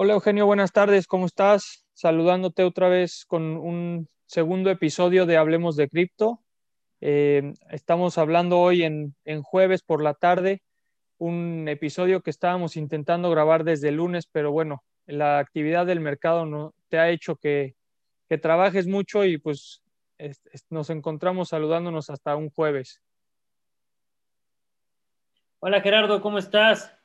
Hola Eugenio, buenas tardes, ¿cómo estás? Saludándote otra vez con un segundo episodio de Hablemos de Cripto. Eh, estamos hablando hoy en, jueves por la tarde, un episodio que estábamos intentando grabar desde lunes, pero bueno, la actividad del mercado no, te ha hecho que, trabajes mucho y pues nos encontramos saludándonos hasta un jueves. Hola Gerardo, ¿cómo estás?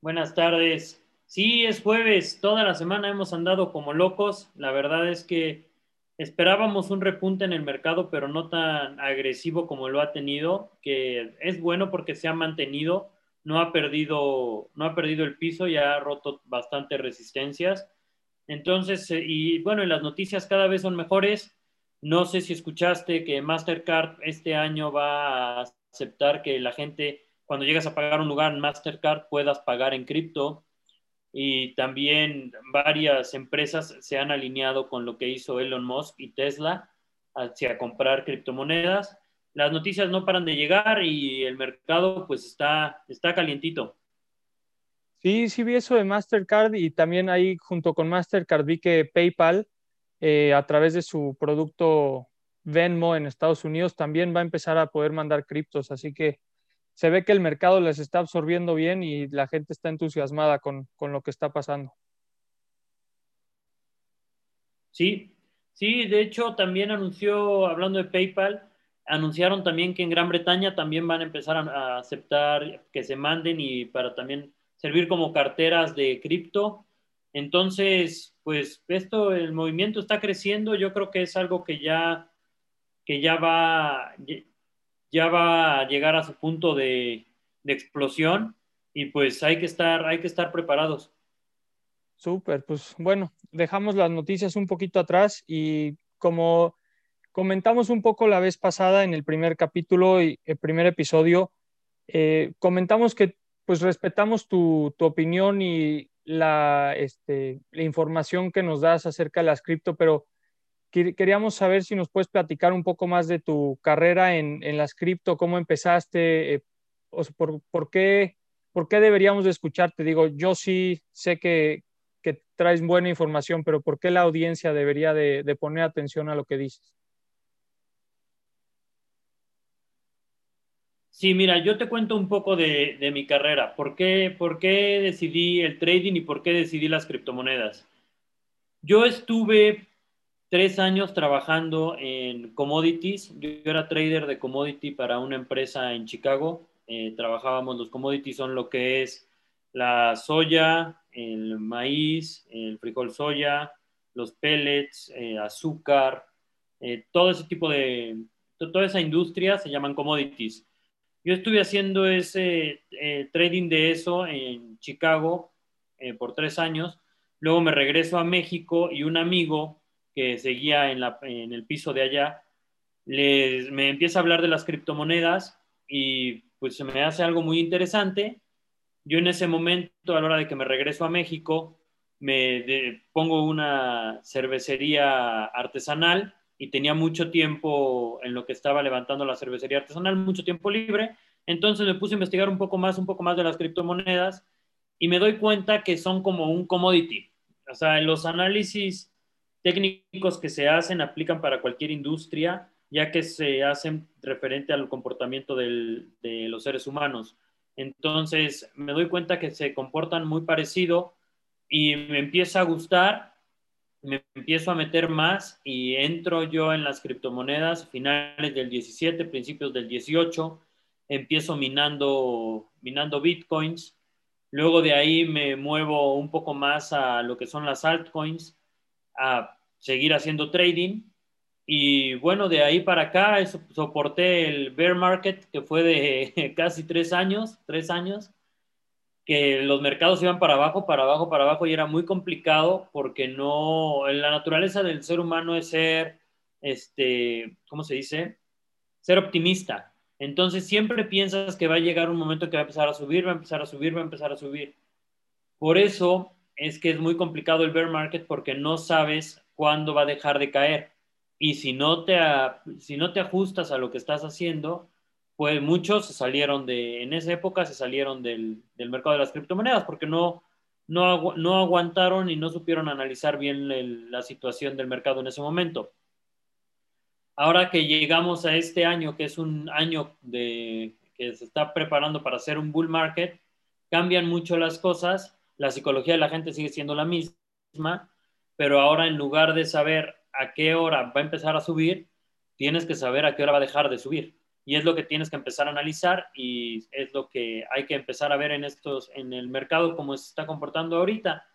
Buenas tardes. Sí, es jueves, toda la semana hemos andado como locos. La verdad es que esperábamos un repunte en el mercado, pero no tan agresivo como lo ha tenido, que es bueno porque se ha mantenido, no ha perdido, no ha perdido el piso y ha roto bastantes resistencias. Entonces, eh, y bueno, las noticias cada vez son mejores. No sé si escuchaste que Mastercard este año va a aceptar que la gente, cuando llegas a pagar un lugar en Mastercard, puedas pagar en cripto y también varias empresas se han alineado con lo que hizo Elon Musk y Tesla hacia comprar criptomonedas. Las noticias no paran de llegar y el mercado pues está, está calientito. Sí, sí vi eso de Mastercard y también ahí junto con Mastercard vi que PayPal eh, a través de su producto Venmo en Estados Unidos también va a empezar a poder mandar criptos, así que se ve que el mercado les está absorbiendo bien y la gente está entusiasmada con, lo que está pasando. Sí, sí, de hecho también anunció, hablando de PayPal, anunciaron también que en Gran Bretaña también van a empezar a, aceptar que se manden y para también servir como carteras de cripto. Entonces, pues esto, el movimiento está creciendo, yo creo que es algo que ya, que ya va, ya va a llegar a su punto de, explosión y pues hay que estar, hay que estar preparados. Súper, pues bueno, dejamos las noticias un poquito atrás y como comentamos un poco la vez pasada en el primer capítulo y el primer episodio, eh, comentamos que pues respetamos tu, opinión y la, este, la información que nos das acerca de las cripto, pero queríamos saber si nos puedes platicar un poco más de tu carrera en, en las cripto, cómo empezaste, eh, por, qué, por qué deberíamos de escucharte. Digo, yo sí sé que, que, traes buena información, pero ¿por qué la audiencia debería de, de poner atención a lo que dices? Sí, mira, yo te cuento un poco de, de mi carrera. ¿Por qué, ¿Por qué decidí el trading y por qué decidí las criptomonedas? Yo estuve tres años trabajando en commodities. Yo, era trader de commodity para una empresa en Chicago. Eh, trabajábamos, los commodities son lo que es la soya, el maíz, el frijol soya, los pellets, eh, azúcar, eh, todo ese tipo de, toda esa industria se llaman commodities. Yo estuve haciendo ese trading de eso en Chicago por tres años. Luego me regreso a México y un amigo que seguía en, la, en el piso de allá, les, me empieza a hablar de las criptomonedas y pues se me hace algo muy interesante. Yo en ese momento, a la hora de que me regreso a México, me pongo una cervecería artesanal y tenía mucho tiempo en lo que estaba levantando la cervecería artesanal, mucho tiempo libre. Entonces me puse a investigar un poco más, un poco más de las criptomonedas y me doy cuenta que son como un commodity. O sea, los análisis técnicos que se hacen aplican para cualquier industria, ya que se hacen referente al comportamiento de los seres humanos. Entonces me doy cuenta que se comportan muy parecido y me empieza a gustar, me empiezo a meter más y entro yo en las criptomonedas finales del 17, principios del 18, empiezo minando, minando bitcoins, luego de ahí me muevo un poco más a lo que son las altcoins, a seguir haciendo trading. Y bueno, de ahí para acá soporté el bear market que fue de casi tres años, tres años, que los mercados iban para abajo, para abajo, para abajo y era muy complicado porque no, la naturaleza del ser humano es ser, este, ¿cómo se dice? Ser optimista. Entonces siempre piensas que va a llegar un momento que va a empezar a subir, va a empezar a subir, va a empezar a subir. Por eso es que es muy complicado el bear market porque no sabes cuándo va a dejar de caer. Y si no te, si no te ajustas a lo que estás haciendo, pues muchos se salieron de, en esa época se salieron del, mercado de las criptomonedas porque no, no, no aguantaron y no supieron analizar bien la situación del mercado en ese momento. Ahora que llegamos a este año, que es un año de, que se está preparando para hacer un bull market, cambian mucho las cosas, la psicología de la gente sigue siendo la misma, pero ahora en lugar de saber a qué hora va a empezar a subir, tienes que saber a qué hora va a dejar de subir. Y es lo que tienes que empezar a analizar y es lo que hay que empezar a ver en estos, en el mercado, cómo se está comportando ahorita.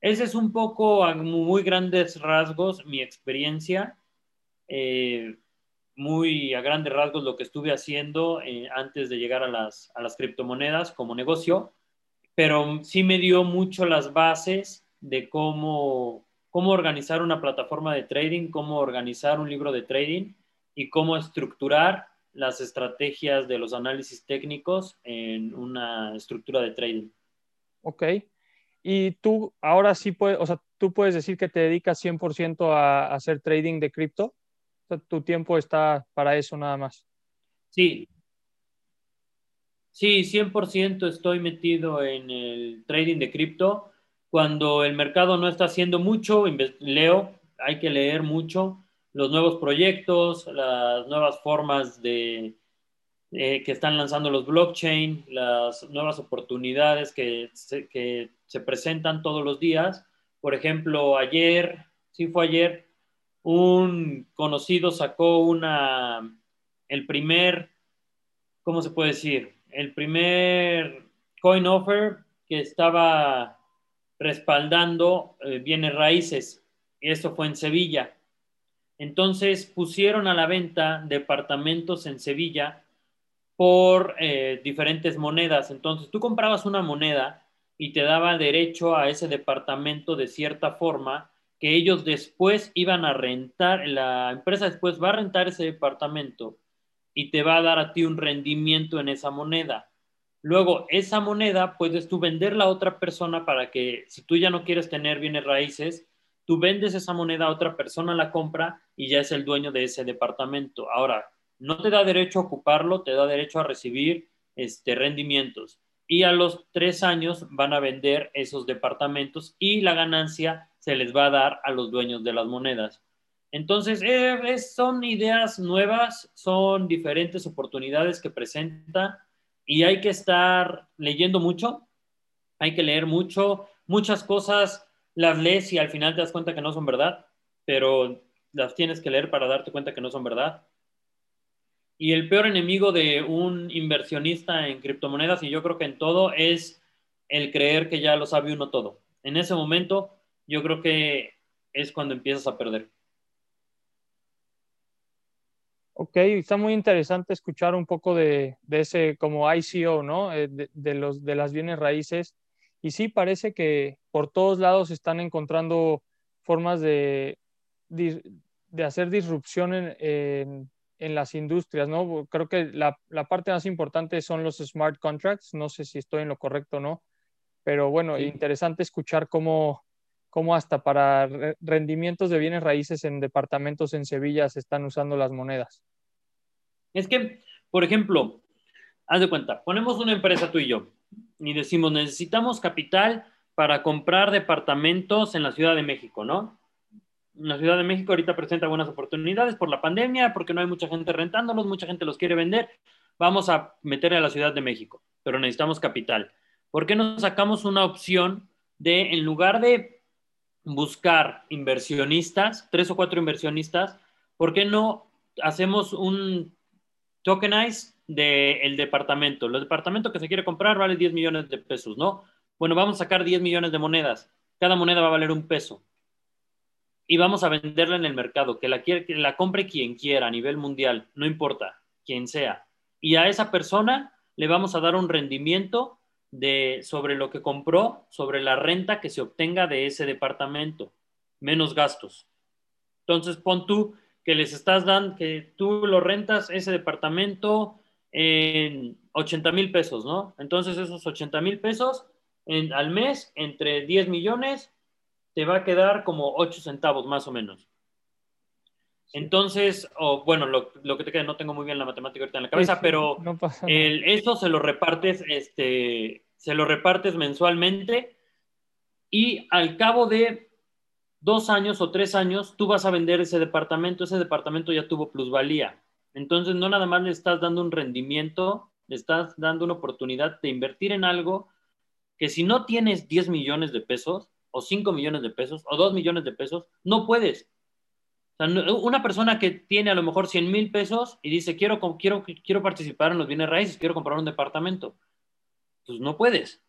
Ese es un poco a muy grandes rasgos mi experiencia, eh, muy a grandes rasgos lo que estuve haciendo eh, antes de llegar a las, a las criptomonedas como negocio, pero sí me dio mucho las bases de cómo, cómo organizar una plataforma de trading, cómo organizar un libro de trading y cómo estructurar las estrategias de los análisis técnicos en una estructura de trading. Ok. Y tú ahora sí puedes, o sea, tú puedes decir que te dedicas 100% a, hacer trading de cripto. tu tiempo está para eso nada más. Sí. Sí, 100% estoy metido en el trading de cripto. Cuando el mercado no está haciendo mucho, leo, hay que leer mucho los nuevos proyectos, las nuevas formas de, eh, que están lanzando los blockchain, las nuevas oportunidades que se, que se presentan todos los días. Por ejemplo, ayer, sí fue ayer, un conocido sacó una, el primer, ¿cómo se puede decir? El primer coin offer que estaba respaldando eh, bienes raíces. Y esto fue en Sevilla. Entonces pusieron a la venta departamentos en Sevilla por eh, diferentes monedas. Entonces tú comprabas una moneda y te daba derecho a ese departamento de cierta forma que ellos después iban a rentar, la empresa después va a rentar ese departamento y te va a dar a ti un rendimiento en esa moneda. Luego, esa moneda puedes tú venderla a otra persona para que si tú ya no quieres tener bienes raíces, tú vendes esa moneda a otra persona, la compra y ya es el dueño de ese departamento. Ahora, no te da derecho a ocuparlo, te da derecho a recibir este, rendimientos. Y a los tres años van a vender esos departamentos y la ganancia se les va a dar a los dueños de las monedas. Entonces, eh, son ideas nuevas, son diferentes oportunidades que presenta y hay que estar leyendo mucho, hay que leer mucho, muchas cosas las lees y al final te das cuenta que no son verdad, pero las tienes que leer para darte cuenta que no son verdad. Y el peor enemigo de un inversionista en criptomonedas, y yo creo que en todo, es el creer que ya lo sabe uno todo. En ese momento, yo creo que es cuando empiezas a perder. Ok, está muy interesante escuchar un poco de, ese como ICO, ¿no? Eh, de, los, de las bienes raíces. Y sí, parece que por todos lados están encontrando formas de, de hacer disrupción en, en, las industrias, ¿no? Creo que la, la, parte más importante son los smart contracts, no sé si estoy en lo correcto o no, pero bueno, interesante escuchar cómo, cómo hasta para rendimientos de bienes raíces en departamentos en Sevilla se están usando las monedas. Es que, por ejemplo, haz de cuenta, ponemos una empresa tú y yo y decimos, necesitamos capital para comprar departamentos en la Ciudad de México, ¿no? La Ciudad de México ahorita presenta buenas oportunidades por la pandemia, porque no hay mucha gente rentándolos, mucha gente los quiere vender. Vamos a meter a la Ciudad de México, pero necesitamos capital. ¿Por qué no sacamos una opción de, en lugar de buscar inversionistas, tres o cuatro inversionistas, ¿por qué no hacemos un tokenize del departamento. El departamento que se quiere comprar vale 10 millones de pesos, ¿no? Bueno, vamos a sacar 10 millones de monedas. Cada moneda va a valer un peso. Y vamos a venderla en el mercado, que la, quiere, que la compre quien quiera a nivel mundial, no importa, quien sea. Y a esa persona le vamos a dar un rendimiento de, sobre lo que compró, sobre la renta que se obtenga de ese departamento, menos gastos. Entonces, pon tú que les estás dando, que tú lo rentas ese departamento en 80 mil pesos, ¿no? Entonces esos 80 mil pesos al mes, entre 10 millones, te va a quedar como 8 centavos más o menos. Entonces, bueno, lo, que te queda, no tengo muy bien la matemática ahorita en la cabeza, pero eso se lo repartes, este, se lo repartes mensualmente y al cabo de dos años o tres años, tú vas a vender ese departamento, ese departamento ya tuvo plusvalía. Entonces, no nada más le estás dando un rendimiento, le estás dando una oportunidad de invertir en algo que si no tienes 10 millones de pesos, o 5 millones de pesos, o 2 millones de pesos, no puedes. Una persona que tiene a lo mejor 100 mil pesos y dice, quiero, quiero, quiero participar en los bienes raíces, quiero comprar un departamento, pues no puedes.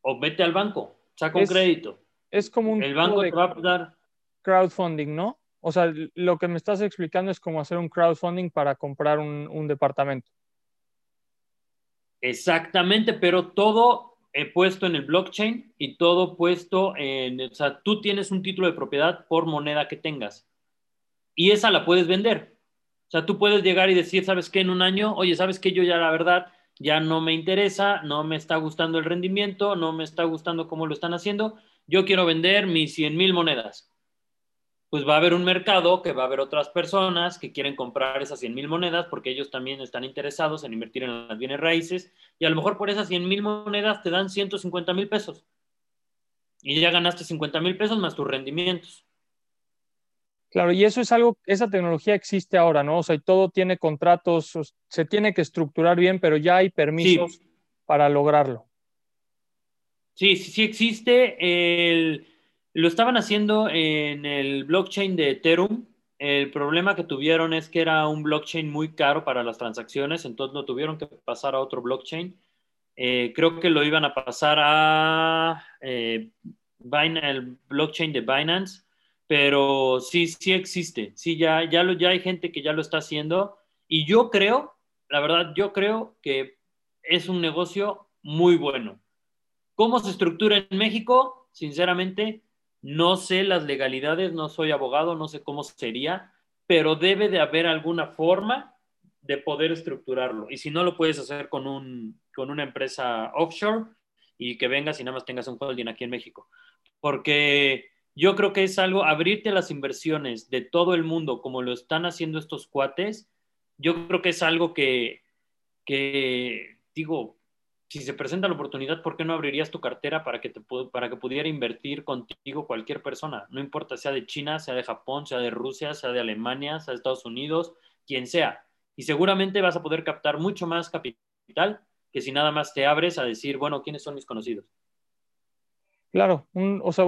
O vete al banco, saca un crédito. Es como un... El banco te va a dar... Crowdfunding, ¿no? O sea, lo que me estás explicando es cómo hacer un crowdfunding para comprar un, departamento. Exactamente, pero todo puesto en el blockchain y todo puesto en, o sea, tú tienes un título de propiedad por moneda que tengas y esa la puedes vender. O sea, tú puedes llegar y decir, ¿sabes qué? En un año, oye, ¿sabes qué? Yo ya la verdad ya no me interesa, no me está gustando el rendimiento, no me está gustando cómo lo están haciendo, yo quiero vender mis 100 mil monedas pues va a haber un mercado que va a haber otras personas que quieren comprar esas 100 mil monedas porque ellos también están interesados en invertir en las bienes raíces y a lo mejor por esas 100 mil monedas te dan 150 mil pesos y ya ganaste 50 mil pesos más tus rendimientos. Claro, y eso es algo, esa tecnología existe ahora, ¿no? O sea, todo tiene contratos, se tiene que estructurar bien, pero ya hay permisos para lograrlo. Sí, sí, sí existe. El, lo estaban haciendo en el blockchain de Ethereum. El problema que tuvieron es que era un blockchain muy caro para las transacciones, entonces lo tuvieron que pasar a otro blockchain. Eh, creo que lo iban a pasar a eh, el blockchain de Binance, pero sí, sí existe. Sí, ya, ya, lo, ya hay gente que ya lo está haciendo. Y yo creo, la verdad, yo creo que es un negocio muy bueno. ¿Cómo se estructura en México? Sinceramente, no sé las legalidades, no soy abogado, no sé cómo sería, pero debe de haber alguna forma de poder estructurarlo. Y si no lo puedes hacer con, un, con una empresa offshore y que vengas y nada más tengas un holding aquí en México. Porque yo creo que es algo, abrirte a las inversiones de todo el mundo como lo están haciendo estos cuates, yo creo que es algo que, que digo, si se presenta la oportunidad, ¿por qué no abrirías tu cartera para que, te, para que pudiera invertir contigo cualquier persona? No importa sea de China, sea de Japón, sea de Rusia, sea de Alemania, sea de Estados Unidos, quien sea. Y seguramente vas a poder captar mucho más capital que si nada más te abres a decir, bueno, ¿quiénes son mis conocidos? Claro, o sea,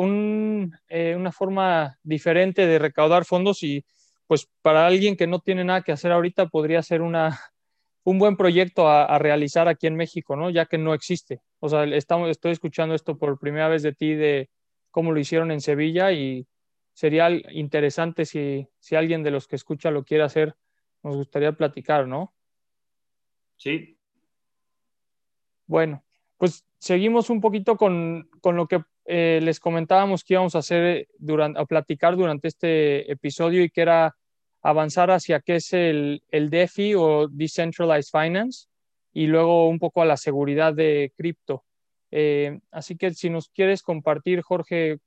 eh, una forma diferente de recaudar fondos y pues para alguien que no tiene nada que hacer ahorita podría ser una, un buen proyecto a, realizar aquí en México, ¿no? Ya que no existe. O sea, estamos, estoy escuchando esto por primera vez de ti, de cómo lo hicieron en Sevilla y sería interesante si, si alguien de los que escucha lo quiere hacer, nos gustaría platicar, ¿no? Sí. Bueno, pues seguimos un poquito con, lo que eh, les comentábamos que íbamos a hacer durante, a platicar durante este episodio y que era avanzar hacia qué es el, el DeFi o Decentralized Finance y luego un poco a la seguridad de cripto. Eh, así que si nos quieres compartir, Jorge,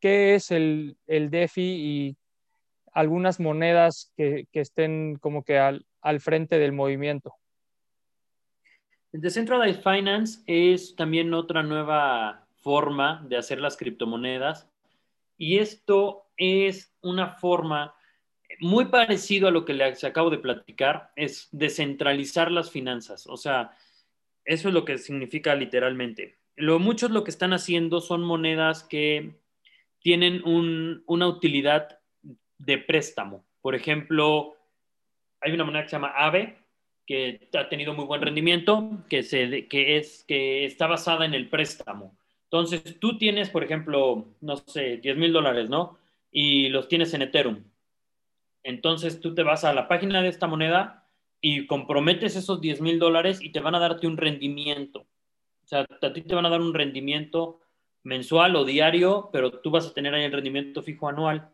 qué es el, el DeFi y algunas monedas que, que estén como que al, al, frente del movimiento. Decentralized Finance es también otra nueva forma de hacer las criptomonedas y esto es una forma muy parecido a lo que les acabo de platicar, es descentralizar las finanzas. O sea, eso es lo que significa literalmente. Lo, muchos lo que están haciendo son monedas que tienen una utilidad de préstamo. Por ejemplo, hay una moneda que se llama AVE, que ha tenido muy buen rendimiento, que, se, que, es, que está basada en el préstamo. Entonces, tú tienes, por ejemplo, no sé, 10 mil dólares, ¿no? Y los tienes en Ethereum. Entonces tú te vas a la página de esta moneda y comprometes esos 10 mil dólares y te van a darte un rendimiento. O sea, a ti te van a dar un rendimiento mensual o diario, pero tú vas a tener ahí el rendimiento fijo anual.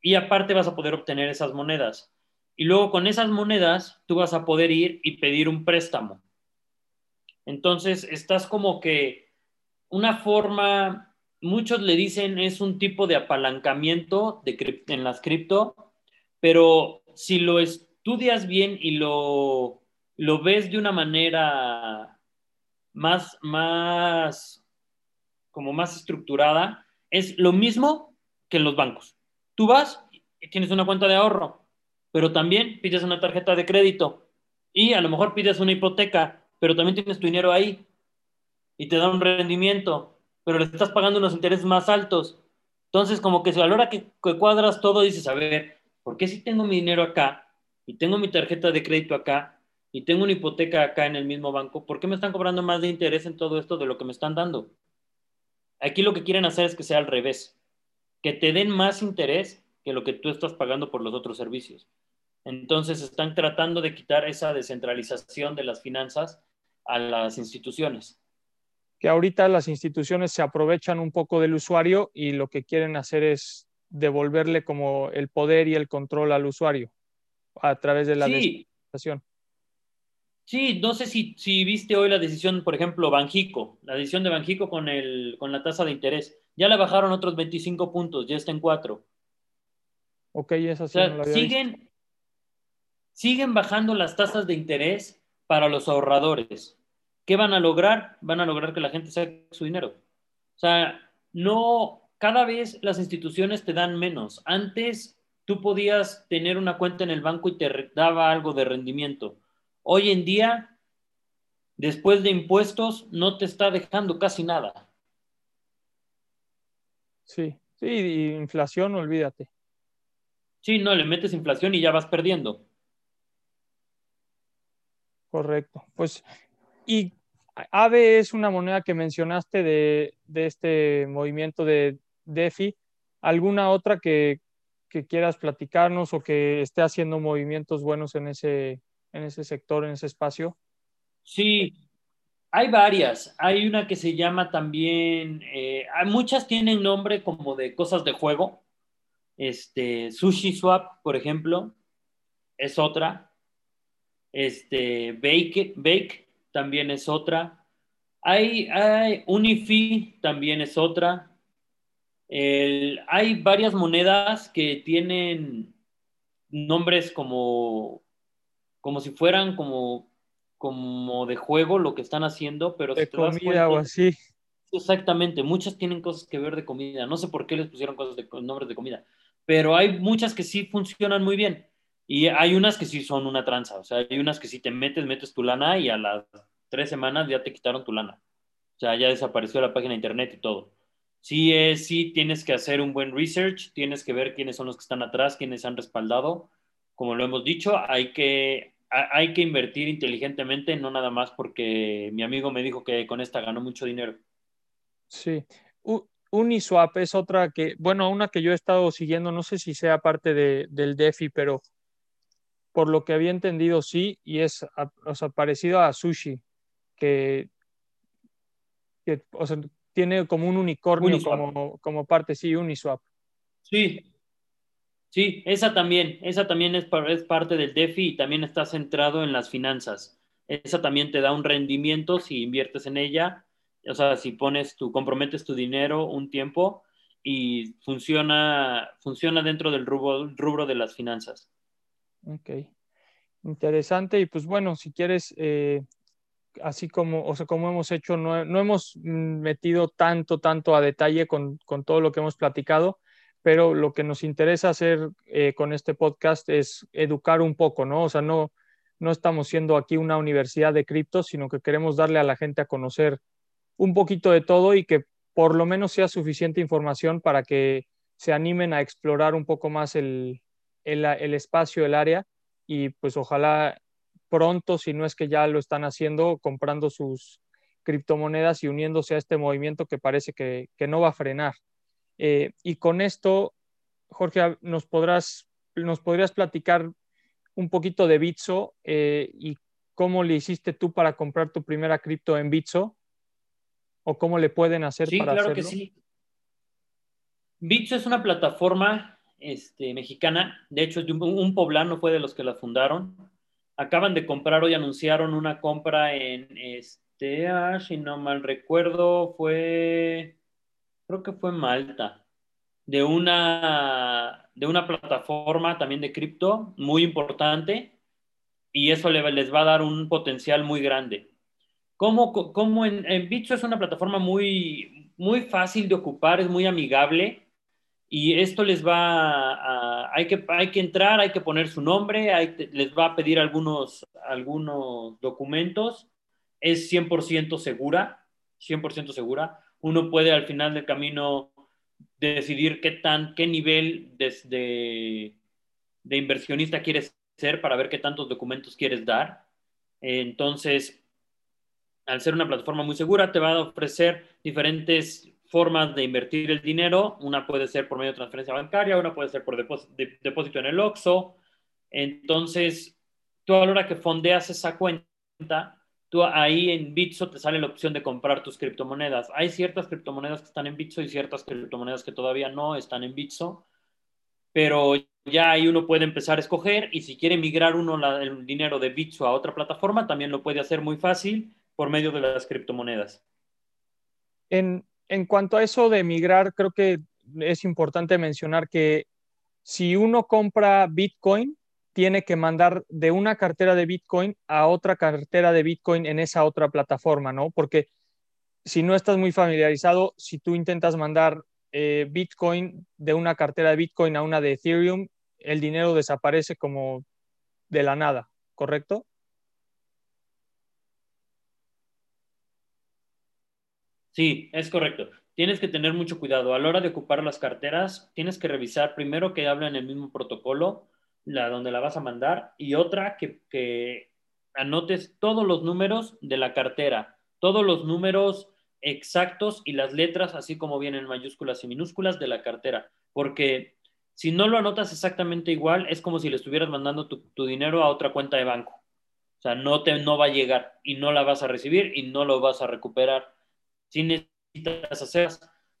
Y aparte vas a poder obtener esas monedas. Y luego con esas monedas tú vas a poder ir y pedir un préstamo. Entonces estás como que una forma, muchos le dicen es un tipo de apalancamiento de, en las cripto, pero si lo estudias bien y lo, lo ves de una manera más, más, como más estructurada, es lo mismo que en los bancos. Tú vas y tienes una cuenta de ahorro, pero también pides una tarjeta de crédito y a lo mejor pides una hipoteca, pero también tienes tu dinero ahí y te da un rendimiento, pero le estás pagando unos intereses más altos. Entonces, como que a la hora que, cuadras todo, dices, a ver, ¿por qué si tengo mi dinero acá y tengo mi tarjeta de crédito acá y tengo una hipoteca acá en el mismo banco, ¿por qué me están cobrando más de interés en todo esto de lo que me están dando? Aquí lo que quieren hacer es que sea al revés, que te den más interés que lo que tú estás pagando por los otros servicios. Entonces están tratando de quitar esa descentralización de las finanzas a las instituciones. Que ahorita las instituciones se aprovechan un poco del usuario y lo que quieren hacer es devolverle como el poder y el control al usuario a través de la sí. descentralización. Sí, no sé si, si, viste hoy la decisión, por ejemplo, Banjico, la decisión de Banjico con, el, con la tasa de interés. Ya le bajaron otros 25 puntos, ya está en 4. Ok, es así. O sea, no siguen, siguen bajando las tasas de interés para los ahorradores. ¿Qué van a lograr? Van a lograr que la gente saque su dinero. O sea, no, cada vez las instituciones te dan menos. Antes tú podías tener una cuenta en el banco y te daba algo de rendimiento Hoy en día, después de impuestos, no te está dejando casi nada. Sí, sí, inflación, olvídate. Sí, no, le metes inflación y ya vas perdiendo. Correcto. Pues, y AVE es una moneda que mencionaste de, de este movimiento de DeFi. ¿Alguna otra que, que, quieras platicarnos o que esté haciendo movimientos buenos en ese, en ese sector, en ese espacio? Sí, hay varias. Hay una que se llama también, eh, muchas tienen nombre como de cosas de juego. Este, Sushi Swap, por ejemplo, es otra. Este, Bake, Bake también es otra. Hay, hay Unifi también es otra. El, hay varias monedas que tienen nombres como como si fueran como, como de juego lo que están haciendo, pero de comida o así. Exactamente, muchas tienen cosas que ver de comida. No sé por qué les pusieron cosas de nombres de comida, pero hay muchas que sí funcionan muy bien. Y hay unas que sí son una tranza, o sea, hay unas que si te metes, metes tu lana y a las tres semanas ya te quitaron tu lana. O sea, ya desapareció la página de internet y todo. Sí, es, sí tienes que hacer un buen research, tienes que ver quiénes son los que están atrás, quiénes han respaldado. Como lo hemos dicho, hay que hay que invertir inteligentemente, no nada más porque mi amigo me dijo que con esta ganó mucho dinero. Sí. Uniswap es otra que, bueno, una que yo he estado siguiendo, no sé si sea parte de, del DeFi, pero por lo que había entendido sí, y es o sea, parecido a Sushi, que, que o sea, tiene como un unicornio como, como parte, sí, Uniswap. Sí, Sí, esa también, esa también es, es parte del DeFi y también está centrado en las finanzas. Esa también te da un rendimiento si inviertes en ella, o sea, si pones tu, comprometes tu dinero un tiempo y funciona, funciona dentro del rubro, rubro de las finanzas. Ok, interesante. Y pues bueno, si quieres, eh, así como, o sea, como hemos hecho, no, no, hemos metido tanto, tanto a detalle con, con todo lo que hemos platicado pero lo que nos interesa hacer eh, con este podcast es educar un poco, ¿no? O sea, no, no estamos siendo aquí una universidad de cripto, sino que queremos darle a la gente a conocer un poquito de todo y que por lo menos sea suficiente información para que se animen a explorar un poco más el, el, espacio, el área y pues ojalá pronto, si no es que ya lo están haciendo, comprando sus criptomonedas y uniéndose a este movimiento que parece que, que no va a frenar. Eh, y con esto, Jorge, nos, podrás, nos podrías platicar un poquito de Bitso eh, y cómo le hiciste tú para comprar tu primera cripto en Bitso o cómo le pueden hacer sí, para claro que sí. Bitso es una plataforma este, mexicana, de hecho un, un poblano fue de los que la fundaron. Acaban de comprar hoy, anunciaron una compra en, este, ah, si no mal recuerdo, fue creo que fue Malta, de una, de una plataforma también de cripto muy importante y eso les va a dar un potencial muy grande. Como, como en, en Bitso es una plataforma muy, muy fácil de ocupar, es muy amigable y esto les va a, hay, que, hay que entrar, hay que poner su nombre, les va a pedir algunos, algunos documentos, es 100% segura, 100% segura. Uno puede al final del camino decidir qué, tan, qué nivel de, de inversionista quieres ser para ver qué tantos documentos quieres dar. Entonces, al ser una plataforma muy segura, te va a ofrecer diferentes formas de invertir el dinero. Una puede ser por medio de transferencia bancaria, una puede ser por depósito en el OXO. Entonces, tú a la hora que fondeas esa cuenta, tú ahí en Bitso te sale la opción de comprar tus criptomonedas. Hay ciertas criptomonedas que están en Bitso y ciertas criptomonedas que todavía no están en Bitso, pero ya ahí uno puede empezar a escoger y si quiere migrar uno el dinero de Bitso a otra plataforma, también lo puede hacer muy fácil por medio de las criptomonedas. En, cuanto a eso de migrar, creo que es importante mencionar que si uno compra Bitcoin, tiene que mandar de una cartera de Bitcoin a otra cartera de Bitcoin en esa otra plataforma, ¿no? Porque si no estás muy familiarizado, si tú intentas mandar eh, Bitcoin de una cartera de Bitcoin a una de Ethereum, el dinero desaparece como de la nada, ¿correcto? Sí, es correcto. Tienes que tener mucho cuidado. A la hora de ocupar las carteras, tienes que revisar primero que hablen el mismo protocolo, la donde la vas a mandar, y otra que, que anotes todos los números de la cartera, todos los números exactos y las letras, así como vienen mayúsculas y minúsculas de la cartera, porque si no lo anotas exactamente igual, es como si le estuvieras mandando tu, tu, dinero a otra cuenta de banco. O sea, no, te, no va a llegar y no la vas a recibir y no lo vas a recuperar si necesitas hacer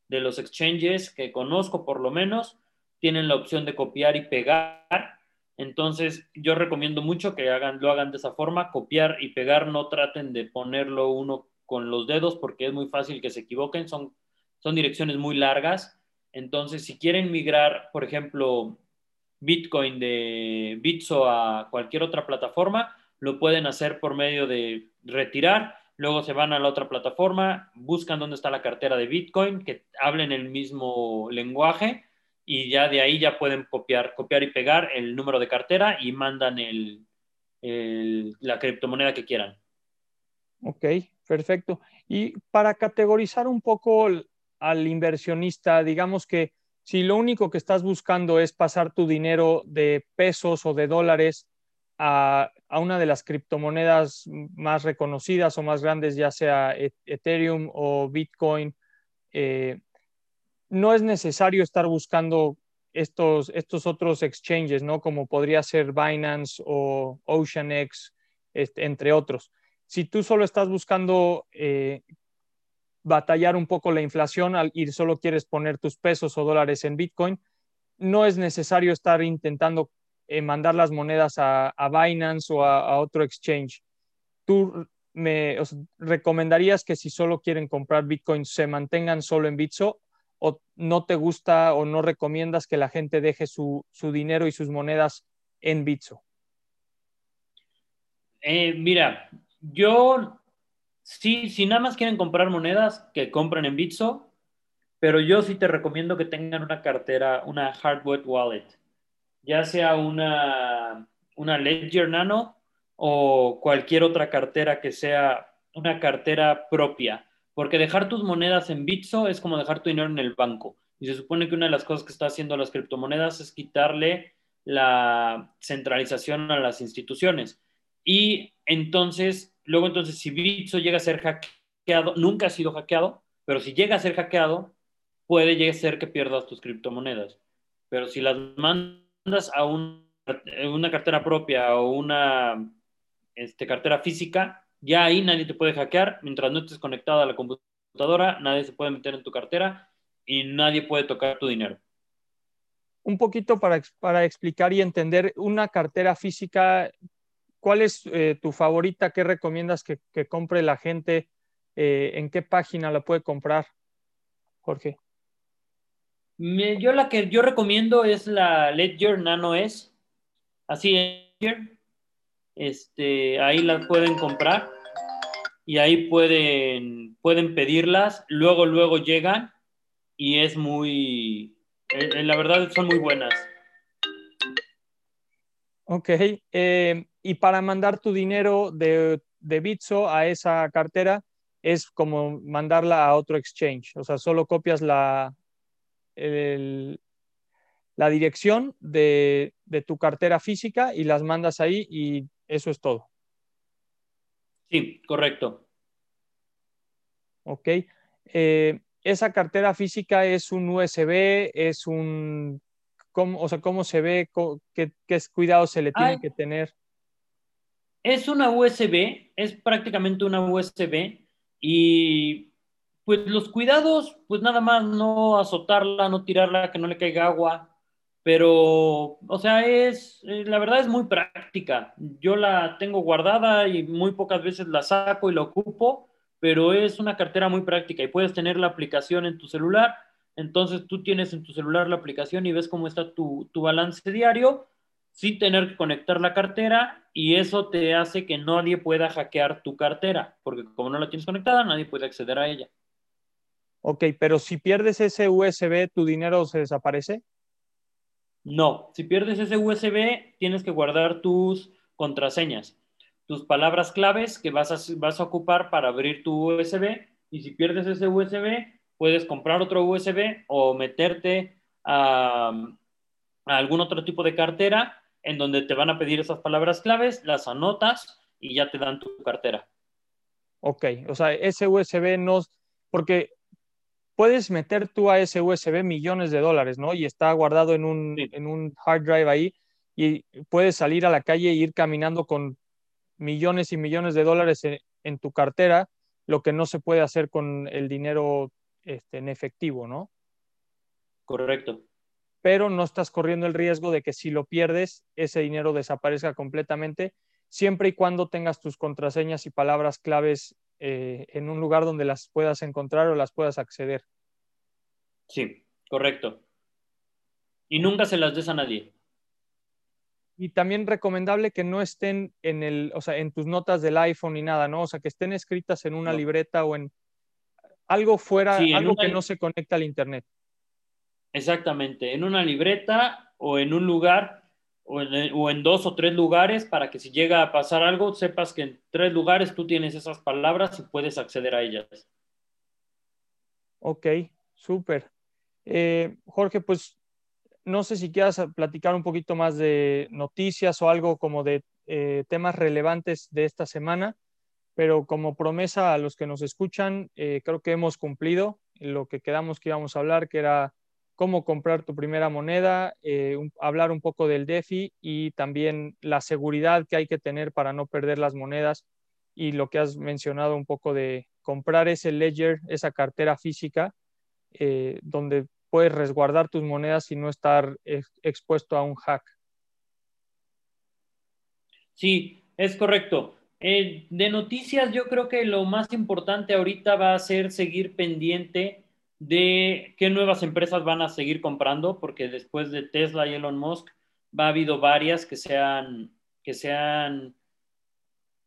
de los exchanges que conozco por lo menos, tienen la opción de copiar y pegar. Entonces, yo recomiendo mucho que hagan, lo hagan de esa forma, copiar y pegar, no traten de ponerlo uno con los dedos porque es muy fácil que se equivoquen, son, son direcciones muy largas. Entonces, si quieren migrar, por ejemplo, Bitcoin de Bitso a cualquier otra plataforma, lo pueden hacer por medio de retirar luego se van a la otra plataforma, buscan dónde está la cartera de Bitcoin, que hablen el mismo lenguaje y ya de ahí ya pueden copiar, copiar y pegar el número de cartera y mandan el, la criptomoneda que quieran. Ok, perfecto. Y para categorizar un poco al inversionista, digamos que si lo único que estás buscando es pasar tu dinero de pesos o de dólares a, una de las criptomonedas más reconocidas o más grandes, ya sea e-, Ethereum o Bitcoin, eh, no es necesario estar buscando estos, estos otros exchanges, ¿no? Como podría ser Binance o OceanX, este, entre otros. Si tú solo estás buscando eh, batallar un poco la inflación y solo quieres poner tus pesos o dólares en Bitcoin, no es necesario estar intentando eh, mandar las monedas a, Binance o a, otro exchange. ¿Tú me recomendarías que si solo quieren comprar Bitcoin se mantengan solo en Bitso o no te gusta o no recomiendas que la gente deje su, dinero y sus monedas en Bitso? Eh, mira, yo sí, si nada más quieren comprar monedas, que compren en Bitso, pero yo sí te recomiendo que tengan una cartera, una hardware wallet ya sea una, una Ledger Nano o cualquier otra cartera que sea una cartera propia, porque dejar tus monedas en Bitso es como dejar tu dinero en el banco. Y se supone que una de las cosas que está haciendo las criptomonedas es quitarle la centralización a las instituciones. Y entonces, luego entonces, si Bitso llega a ser hackeado, nunca ha sido hackeado, pero si llega a ser hackeado, puede llegar a ser que pierdas tus criptomonedas. Pero si las mandas a una cartera propia o una este, cartera física, ya ahí nadie te puede hackear. Mientras no estés conectado a la computadora, nadie se puede meter en tu cartera y nadie puede tocar tu dinero. Un poquito para, para explicar y entender una cartera física, ¿cuál es eh, tu favorita? ¿Qué recomiendas que, compre la gente? Eh, ¿En qué página la puede comprar, Jorge? Yo la que yo recomiendo es la Ledger Nano S. Así es. Este, ahí la pueden comprar. y ahí pueden, pueden pedirlas, luego, luego llegan y es muy, eh, eh, la verdad son muy buenas. Ok, eh, y para mandar tu dinero de, de Bitso a esa cartera es como mandarla a otro exchange, o sea, solo copias la, la dirección de, de tu cartera física y las mandas ahí y eso es todo. Sí, correcto. Ok. Eh, esa cartera física es un USB, es un, ¿cómo, o sea, ¿cómo se ve? ¿Qué, qué cuidado se le tiene que tener? Es una USB, es prácticamente una USB y pues los cuidados, pues nada más no azotarla, no tirarla, que no le caiga agua, pero, o sea, es, eh, la verdad es muy práctica. Yo la tengo guardada y muy pocas veces la saco y la ocupo, pero es una cartera muy práctica y puedes tener la aplicación en tu celular. Entonces tú tienes en tu celular la aplicación y ves cómo está tu, tu balance diario sin tener que conectar la cartera y eso te hace que nadie pueda hackear tu cartera, porque como no la tienes conectada, nadie puede acceder a ella. Ok, pero si pierdes ese USB, ¿tu dinero se desaparece? No, si pierdes ese USB, tienes que guardar tus contraseñas, tus palabras claves que vas a, vas a ocupar para abrir tu USB. Y si pierdes ese USB, puedes comprar otro USB o meterte a, a algún otro tipo de cartera en donde te van a pedir esas palabras claves, las anotas y ya te dan tu cartera. Ok, o sea, ese USB no, porque puedes meter tú a ese USB millones de dólares, ¿no? Y está guardado en un, en un hard drive ahí y puedes salir a la calle e ir caminando con millones y millones de dólares en, tu cartera, lo que no se puede hacer con el dinero este, en efectivo, ¿no? Correcto. Pero no estás corriendo el riesgo de que si lo pierdes, ese dinero desaparezca completamente, siempre y cuando tengas tus contraseñas y palabras claves eh, en un lugar donde las puedas encontrar o las puedas acceder. Sí, correcto. Y nunca se las des a nadie. Y también recomendable que no estén en el, o sea, en tus notas del iPhone ni nada, ¿no? O sea, que estén escritas en una libreta o en algo fuera, algo que no se conecta al internet. Exactamente, en una libreta o en un lugar o en, dos o tres lugares para que si llega a pasar algo, sepas que en tres lugares tú tienes esas palabras y puedes acceder a ellas. Ok, súper. Eh, Jorge, pues no sé si quieras platicar un poquito más de noticias o algo como de eh, temas relevantes de esta semana, pero como promesa a los que nos escuchan, eh, creo que hemos cumplido lo que quedamos que íbamos a hablar, que era cómo comprar tu primera moneda, eh, hablar un poco del DeFi y también la seguridad que hay que tener para no perder las monedas y lo que has mencionado un poco de comprar ese ledger, esa cartera física, eh, donde puedes resguardar tus monedas y no estar expuesto a un hack. Sí, es correcto. Eh, de noticias, yo creo que lo más importante ahorita va a ser seguir pendiente de qué nuevas empresas van a seguir comprando, porque después de Tesla y Elon Musk, va a habido varias que se han, que se han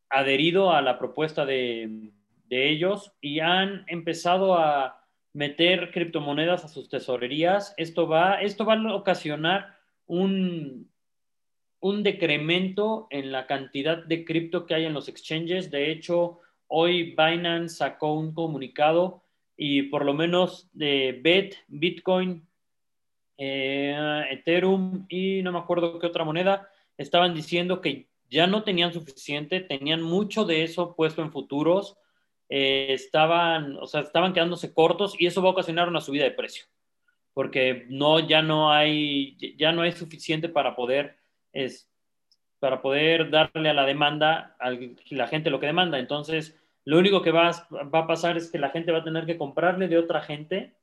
adherido a la propuesta de, ellos y han empezado a meter criptomonedas a sus tesorerías. Esto va, esto va a ocasionar un, un decremento en la cantidad de cripto que hay en los exchanges. De hecho, hoy Binance sacó un comunicado y por lo menos de BET, Bitcoin, eh, Ethereum y no me acuerdo qué otra moneda, estaban diciendo que ya no tenían suficiente, tenían mucho de eso puesto en futuros, eh, estaban, o sea, estaban quedándose cortos y eso va a ocasionar una subida de precio, porque no, ya no hay, ya no hay suficiente para poder, es, para poder darle a la demanda, a la gente lo que demanda. Entonces, lo único que va, a pasar es que la gente va a tener que comprarle de otra gente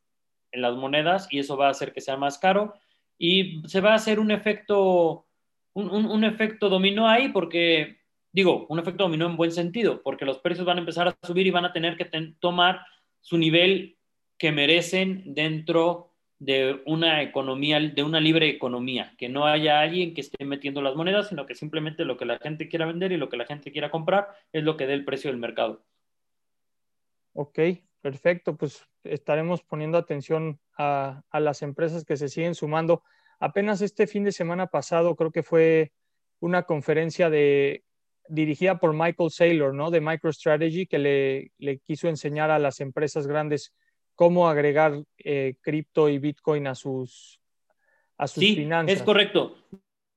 en las monedas y eso va a hacer que sea más caro. Y se va a hacer un efecto, un, efecto dominó ahí porque, digo, un efecto dominó en buen sentido, porque los precios van a empezar a subir y van a tener que tomar su nivel que merecen dentro de una economía, de una libre economía, que no haya alguien que esté metiendo las monedas, sino que simplemente lo que la gente quiera vender y lo que la gente quiera comprar es lo que dé el precio del mercado. Ok, perfecto. Pues estaremos poniendo atención a, a las empresas que se siguen sumando. Apenas este fin de semana pasado creo que fue una conferencia de, dirigida por Michael Saylor, ¿no? De MicroStrategy, que le, le quiso enseñar a las empresas grandes cómo agregar eh, cripto y Bitcoin a sus, a sus sí, finanzas. Es correcto.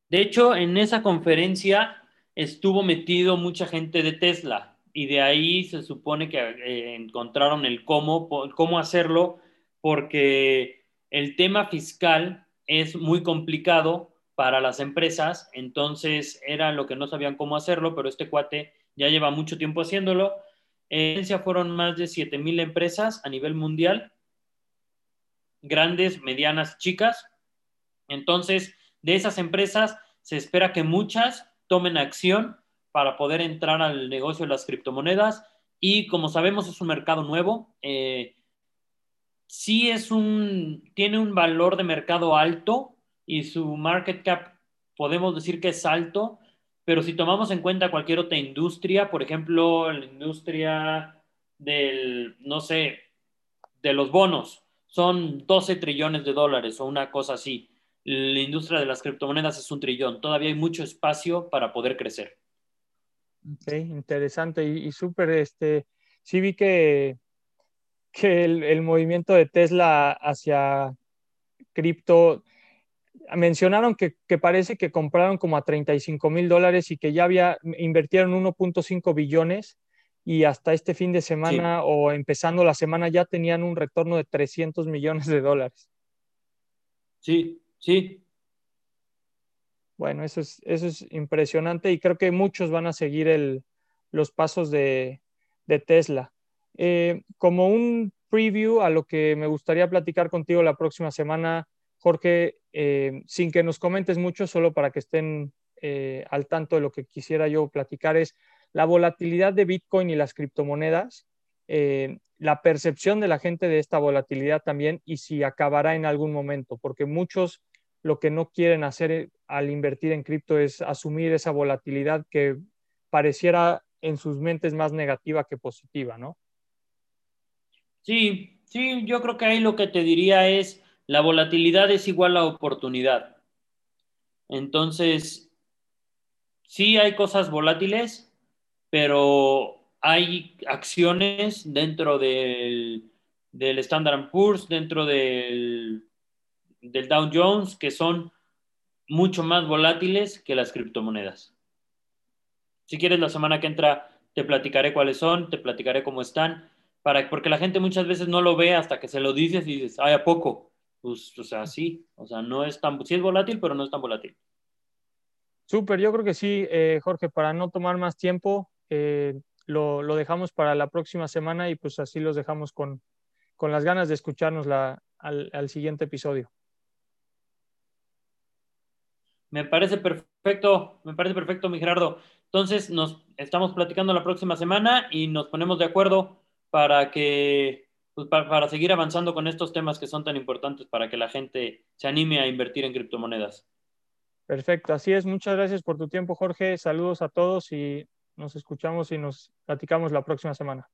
De hecho, en esa conferencia estuvo metido mucha gente de Tesla y de ahí se supone que eh, encontraron el cómo, cómo hacerlo, porque el tema fiscal es muy complicado para las empresas, entonces era lo que no sabían cómo hacerlo, pero este cuate ya lleva mucho tiempo haciéndolo. Fueron más de 7.000 empresas a nivel mundial, grandes, medianas, chicas. Entonces, de esas empresas se espera que muchas tomen acción para poder entrar al negocio de las criptomonedas y como sabemos es un mercado nuevo. Eh, sí es un, tiene un valor de mercado alto y su market cap podemos decir que es alto, pero si tomamos en cuenta cualquier otra industria, por ejemplo, la industria del, no sé, de los bonos, son 12 trillones de dólares o una cosa así. La industria de las criptomonedas es un trillón. Todavía hay mucho espacio para poder crecer. Ok, interesante y, súper, este, sí vi que que el, movimiento de Tesla hacia cripto, mencionaron que, parece que compraron como a 35 mil dólares y que ya había, invirtieron 1.5 billones y hasta este fin de semana o empezando la semana ya tenían un retorno de 300 millones de dólares. Sí, sí. Bueno, eso es, eso es impresionante y creo que muchos van a seguir los pasos de, de Tesla. Eh, como un preview a lo que me gustaría platicar contigo la próxima semana, Jorge, eh, sin que nos comentes mucho, solo para que estén eh, al tanto de lo que quisiera yo platicar, es la volatilidad de Bitcoin y las criptomonedas, la percepción de la gente de esta volatilidad también y si acabará en algún momento, porque muchos lo que no quieren hacer al invertir en cripto es asumir esa volatilidad que pareciera en sus mentes más negativa que positiva, ¿no? Sí, sí, yo creo que ahí lo que te diría es, la volatilidad es igual a oportunidad. Entonces, sí hay cosas volátiles, pero hay acciones dentro del, del Standard Poor's, dentro del, del Dow Jones, que son mucho más volátiles que las criptomonedas. Si quieres, la semana que entra te platicaré cuáles son, te platicaré cómo están para, porque la gente muchas veces no lo ve hasta que se lo dices y dices, ay, ¿a poco? Pues, o sea, sí, o sea, no es tan, sí es volátil, pero no es tan volátil. Súper, yo creo que sí, eh, Jorge, para no tomar más tiempo, eh, lo, lo, dejamos para la próxima semana y pues así los dejamos con, con las ganas de escucharnos la, al, al siguiente episodio. Me parece perfecto, me parece perfecto, mi Gerardo. Entonces, nos estamos platicando la próxima semana y nos ponemos de acuerdo para que pues, para, seguir avanzando con estos temas que son tan importantes para que la gente se anime a invertir en criptomonedas. Perfecto, así es. Muchas gracias por tu tiempo, Jorge. Saludos a todos y nos escuchamos y nos platicamos la próxima semana.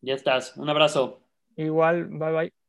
Ya estás. Un abrazo. Igual, bye bye.